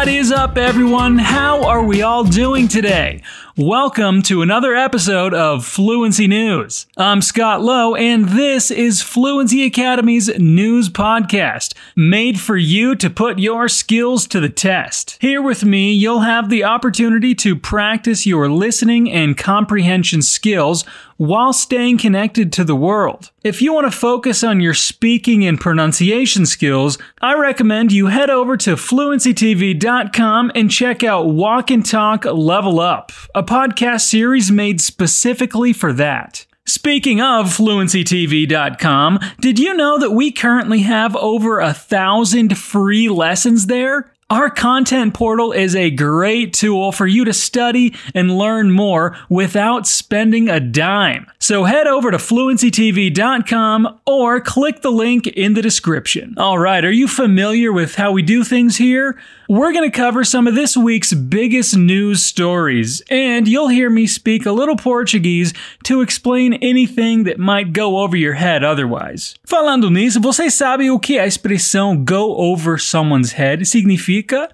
What is up, everyone? How are we all doing today? Welcome to another episode of Fluency News. I'm Scott Lowe, and this is Fluency Academy's news podcast, made for you to put your skills to the test. Here with me, you'll have the opportunity to practice your listening and comprehension skills while staying connected to the world. If you want to focus on your speaking and pronunciation skills, I recommend you head over to fluencytv.com and check out Walk and Talk Level Up, a podcast series made specifically for that. Speaking of fluencytv.com, did you know that we currently have over a thousand free lessons there? Our content portal is a great tool for you to study and learn more without spending a dime. So head over to fluencytv.com or click the link in the description. All right, are you familiar with how we do things here? We're going to cover some of this week's biggest news stories, and you'll hear me speak a little Portuguese to explain anything that might go over your head otherwise. Falando nisso, você sabe o que a expressão go over someone's head significa?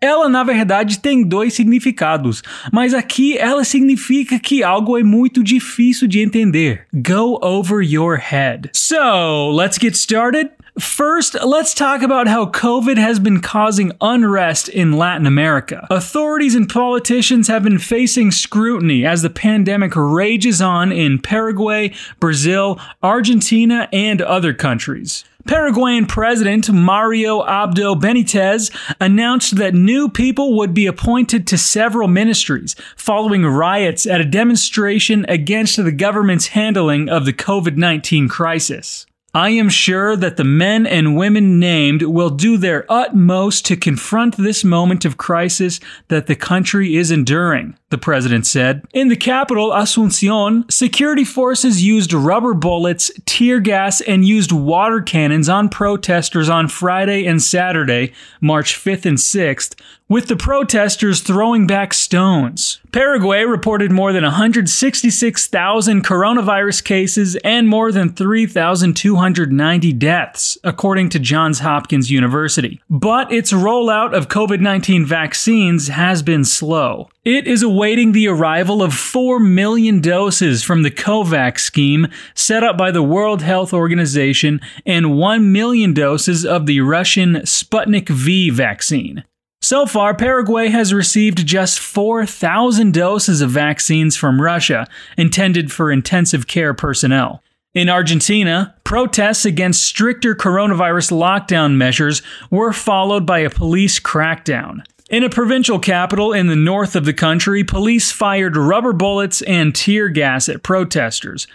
Ela, na verdade, tem dois significados, mas aqui ela significa que algo é muito difícil de entender. Go over your head. So, let's get started. First, let's talk about how COVID has been causing unrest in Latin America. Authorities and politicians have been facing scrutiny as the pandemic rages on in Paraguay, Brazil, Argentina, and other countries. Paraguayan President Mario Abdo Benitez announced that new people would be appointed to several ministries following riots at a demonstration against the government's handling of the COVID 19 crisis. I am sure that the men and women named will do their utmost to confront this moment of crisis that the country is enduring, the president said. In the capital, Asuncion, security forces used rubber bullets, tear gas, and used water cannons on protesters on Friday and Saturday, March 5th and 6th, with the protesters throwing back stones. Paraguay reported more than 166,000 coronavirus cases and more than 3,290 deaths, according to Johns Hopkins University. But its rollout of COVID 19 vaccines has been slow. It is awaiting the arrival of 4 million doses from the COVAX scheme set up by the World Health Organization and 1 million doses of the Russian Sputnik V vaccine. So far, Paraguay has received just 4,000 doses of vaccines from Russia, intended for intensive care personnel. In Argentina, protests against stricter coronavirus lockdown measures were followed by a police crackdown. In a provincial capital in the north of the country, police fired rubber bullets and tear gas at protesters,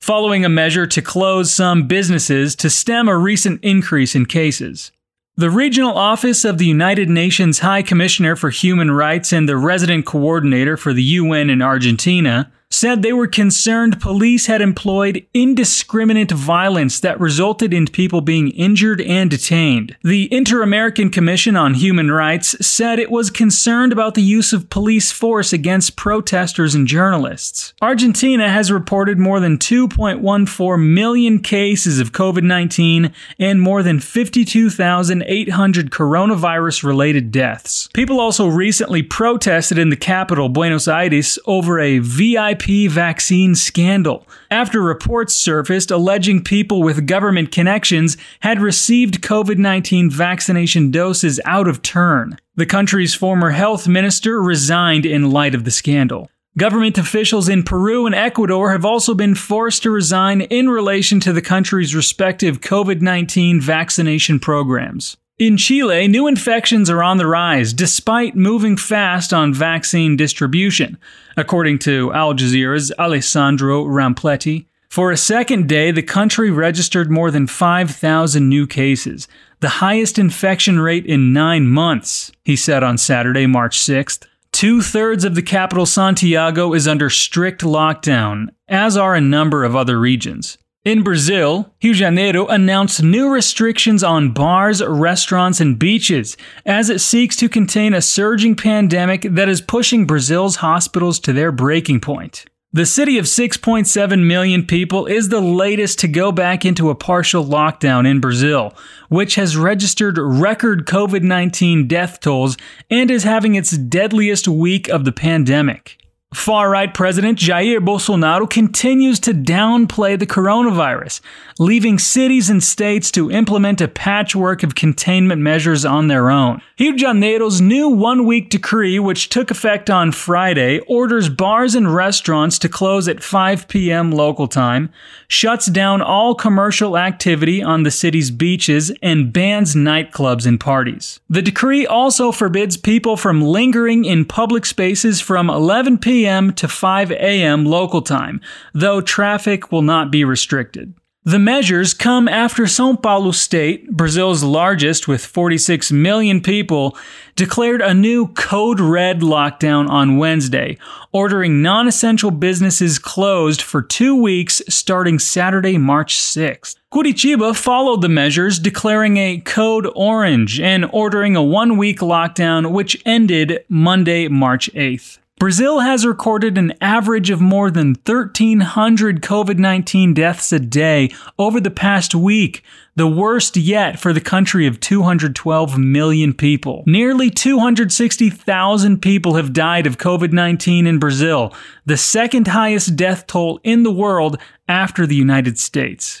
following a measure to close some businesses to stem a recent increase in cases. The regional office of the United Nations High Commissioner for Human Rights and the resident coordinator for the UN in Argentina said they were concerned police had employed indiscriminate violence that resulted in people being injured and detained. The Inter American Commission on Human Rights said it was concerned about the use of police force against protesters and journalists. Argentina has reported more than 2.14 million cases of COVID 19 and more than 52,800 coronavirus related deaths. People also recently protested in the capital, Buenos Aires, over a VIP VIP vaccine scandal after reports surfaced alleging people with government connections had received COVID 19 vaccination doses out of turn. The country's former health minister resigned in light of the scandal. Government officials in Peru and Ecuador have also been forced to resign in relation to the country's respective COVID 19 vaccination programs. In Chile, new infections are on the rise despite moving fast on vaccine distribution, according to Al Jazeera's Alessandro Rampietti. For a second day, the country registered more than 5,000 new cases, the highest infection rate in nine months, he said on Saturday, March 6th. Two thirds of the capital, Santiago, is under strict lockdown, as are a number of other regions. In Brazil, Rio de Janeiro announced new restrictions on bars, restaurants, and beaches as it seeks to contain a surging pandemic that is pushing Brazil's hospitals to their breaking point. The city of 6.7 million people is the latest to go back into a partial lockdown in Brazil, which has registered record COVID 19 death tolls and is having its deadliest week of the pandemic. Far right President Jair Bolsonaro continues to downplay the coronavirus, leaving cities and states to implement a patchwork of containment measures on their own. Rio de Janeiro's new one week decree, which took effect on Friday, orders bars and restaurants to close at 5 p.m. local time, shuts down all commercial activity on the city's beaches, and bans nightclubs and parties. The decree also forbids people from lingering in public spaces from 11 p.m p.m. to 5 a.m. local time, though traffic will not be restricted. The measures come after Sao Paulo State, Brazil's largest with 46 million people, declared a new Code Red lockdown on Wednesday, ordering non essential businesses closed for two weeks starting Saturday, March 6th. Curitiba followed the measures, declaring a Code Orange and ordering a one week lockdown, which ended Monday, March 8th. Brazil has recorded an average of more than 1,300 COVID 19 deaths a day over the past week, the worst yet for the country of 212 million people. Nearly 260,000 people have died of COVID 19 in Brazil, the second highest death toll in the world after the United States.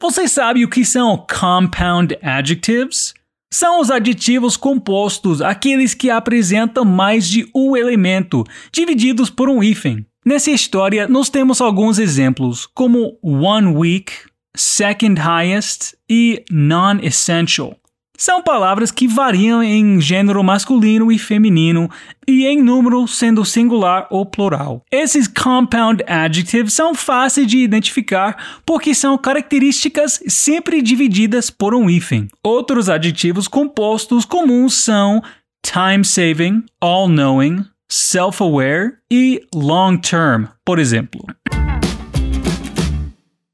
Você sabe o que são compound adjectives? São os aditivos compostos, aqueles que apresentam mais de um elemento, divididos por um hífen. Nessa história, nós temos alguns exemplos, como one week, second highest e non-essential. São palavras que variam em gênero masculino e feminino e em número sendo singular ou plural. Esses compound adjectives são fáceis de identificar porque são características sempre divididas por um hífen. Outros adjetivos compostos comuns são time saving, all knowing, self-aware e long term, por exemplo.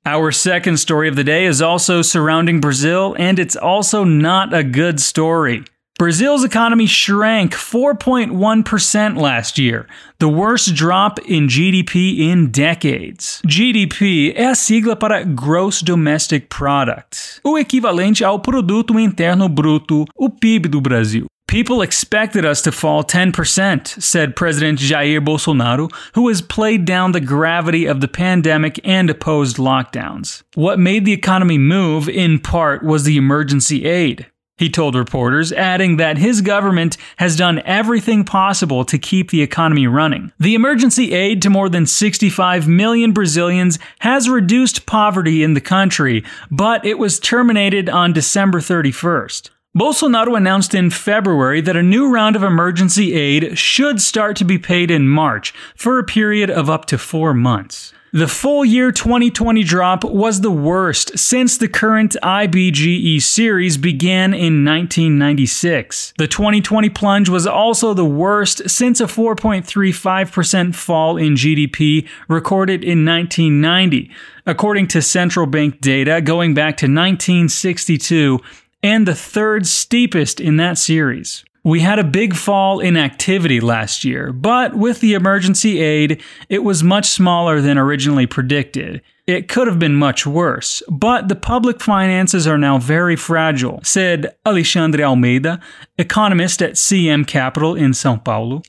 Our second story of the day is also surrounding Brazil, and it's also not a good story. Brazil's economy shrank 4.1% last year, the worst drop in GDP in decades. GDP é a sigla para Gross Domestic Product, o equivalente ao Produto Interno Bruto, o PIB do Brasil. People expected us to fall 10%, said President Jair Bolsonaro, who has played down the gravity of the pandemic and opposed lockdowns. What made the economy move, in part, was the emergency aid. He told reporters, adding that his government has done everything possible to keep the economy running. The emergency aid to more than 65 million Brazilians has reduced poverty in the country, but it was terminated on December 31st. Bolsonaro announced in February that a new round of emergency aid should start to be paid in March for a period of up to four months. The full year 2020 drop was the worst since the current IBGE series began in 1996. The 2020 plunge was also the worst since a 4.35% fall in GDP recorded in 1990. According to central bank data going back to 1962, and the third steepest in that series. We had a big fall in activity last year, but with the emergency aid, it was much smaller than originally predicted. It could have been much worse, but the public finances are now very fragile, said Alexandre Almeida, economist at CM Capital in São Paulo.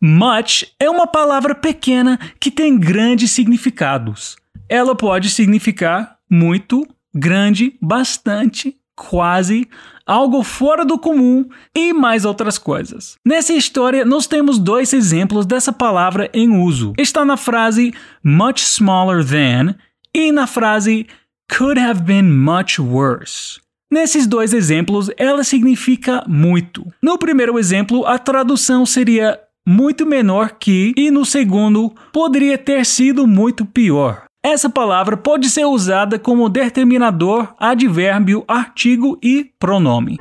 Much é uma palavra pequena que tem grandes significados. Ela pode significar muito, grande, bastante, quase, algo fora do comum e mais outras coisas. Nessa história, nós temos dois exemplos dessa palavra em uso. Está na frase much smaller than e na frase could have been much worse. Nesses dois exemplos, ela significa muito. No primeiro exemplo, a tradução seria muito menor que, e no segundo, poderia ter sido muito pior. Essa palavra pode ser usada como determinador, advérbio, artigo e pronome.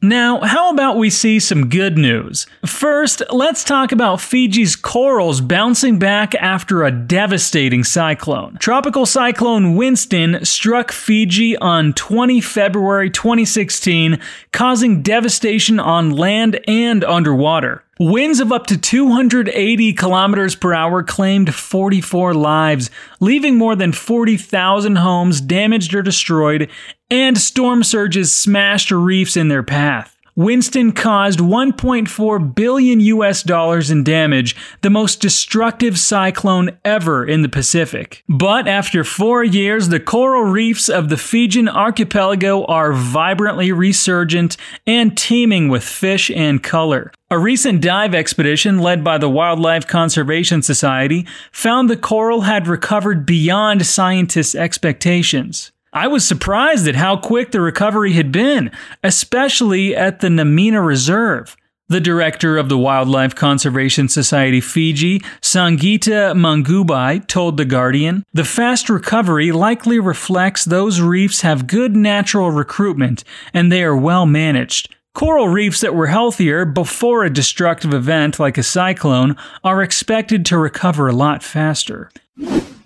Now, how about we see some good news? First, let's talk about Fiji's corals bouncing back after a devastating cyclone. Tropical Cyclone Winston struck Fiji on 20 February 2016, causing devastation on land and underwater. Winds of up to 280 kilometers per hour claimed 44 lives, leaving more than 40,000 homes damaged or destroyed, and storm surges smashed reefs in their path. Winston caused 1.4 billion US dollars in damage, the most destructive cyclone ever in the Pacific. But after four years, the coral reefs of the Fijian archipelago are vibrantly resurgent and teeming with fish and color. A recent dive expedition led by the Wildlife Conservation Society found the coral had recovered beyond scientists' expectations. I was surprised at how quick the recovery had been, especially at the Namena Reserve. The director of the Wildlife Conservation Society Fiji, Sangeeta Mangubhai, told The Guardian The fast recovery likely reflects those reefs have good natural recruitment and they are well managed. Coral reefs that were healthier before a destructive event like a cyclone are expected to recover a lot faster.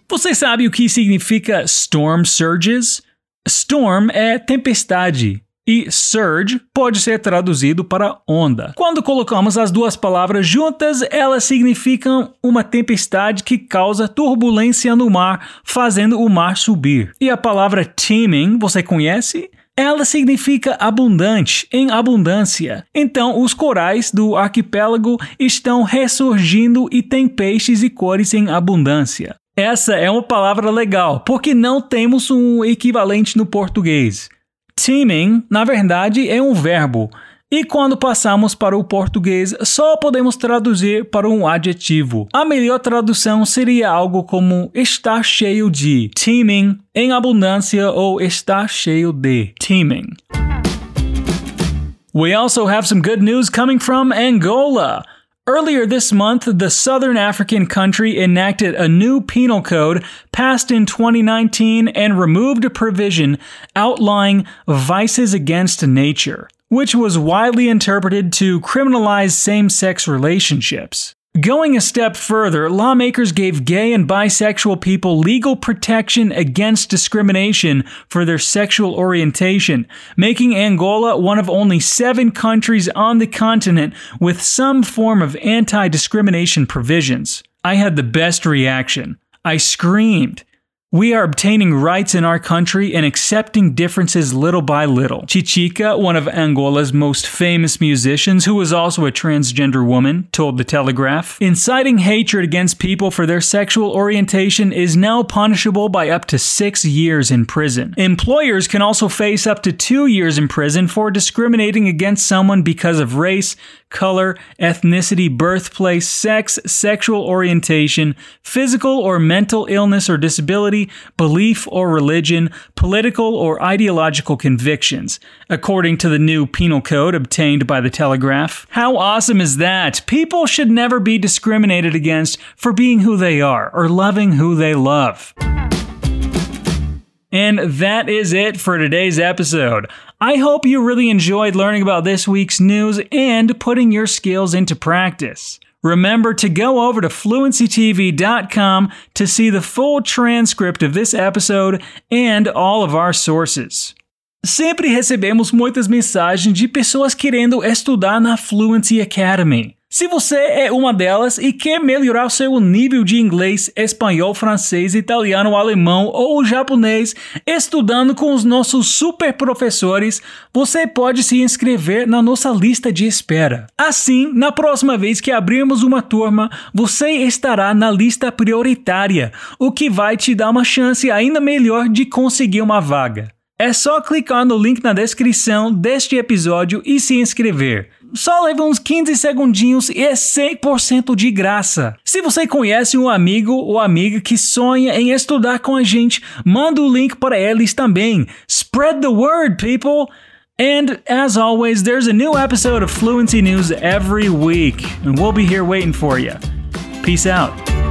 Você sabe o que significa storm surges? Storm é tempestade e surge pode ser traduzido para onda. Quando colocamos as duas palavras juntas, elas significam uma tempestade que causa turbulência no mar, fazendo o mar subir. E a palavra teeming, você conhece? Ela significa abundante, em abundância. Então, os corais do arquipélago estão ressurgindo e têm peixes e cores em abundância. Essa é uma palavra legal, porque não temos um equivalente no português. Teaming, na verdade, é um verbo, e quando passamos para o português, só podemos traduzir para um adjetivo. A melhor tradução seria algo como estar cheio de, teeming, em abundância ou estar cheio de, teeming. We also have some good news coming from Angola. Earlier this month, the Southern African country enacted a new penal code passed in 2019 and removed a provision outlining vices against nature, which was widely interpreted to criminalize same sex relationships. Going a step further, lawmakers gave gay and bisexual people legal protection against discrimination for their sexual orientation, making Angola one of only seven countries on the continent with some form of anti discrimination provisions. I had the best reaction. I screamed. We are obtaining rights in our country and accepting differences little by little. Titica, one of Angola's most famous musicians, who was also a transgender woman, told The Telegraph Inciting hatred against people for their sexual orientation is now punishable by up to six years in prison. Employers can also face up to two years in prison for discriminating against someone because of race, color, ethnicity, birthplace, sex, sexual orientation, physical or mental illness or disability, belief or religion, political or ideological convictions, according to the new penal code obtained by the Telegraph. How awesome is that? People should never be discriminated against for being who they are or loving who they love. And that is it for today's episode. I hope you really enjoyed learning about this week's news and putting your skills into practice. Remember to go over to fluencytv.com to see the full transcript of this episode and all of our sources. Sempre recebemos muitas mensagens de pessoas querendo estudar na Fluency Academy. Se você é uma delas e quer melhorar seu nível de inglês, espanhol, francês, italiano, alemão ou japonês estudando com os nossos super professores, você pode se inscrever na nossa lista de espera. Assim, na próxima vez que abrirmos uma turma, você estará na lista prioritária, o que vai te dar uma chance ainda melhor de conseguir uma vaga. É só clicar no link na descrição deste episódio e se inscrever só leva uns 15 segundinhos e é 100% de graça. Se você conhece um amigo ou amiga que sonha em estudar com a gente, manda o link para eles também. Spread the word, people! And as always, there's a new episode of Fluency News every week, and we'll be here waiting for you. Peace out.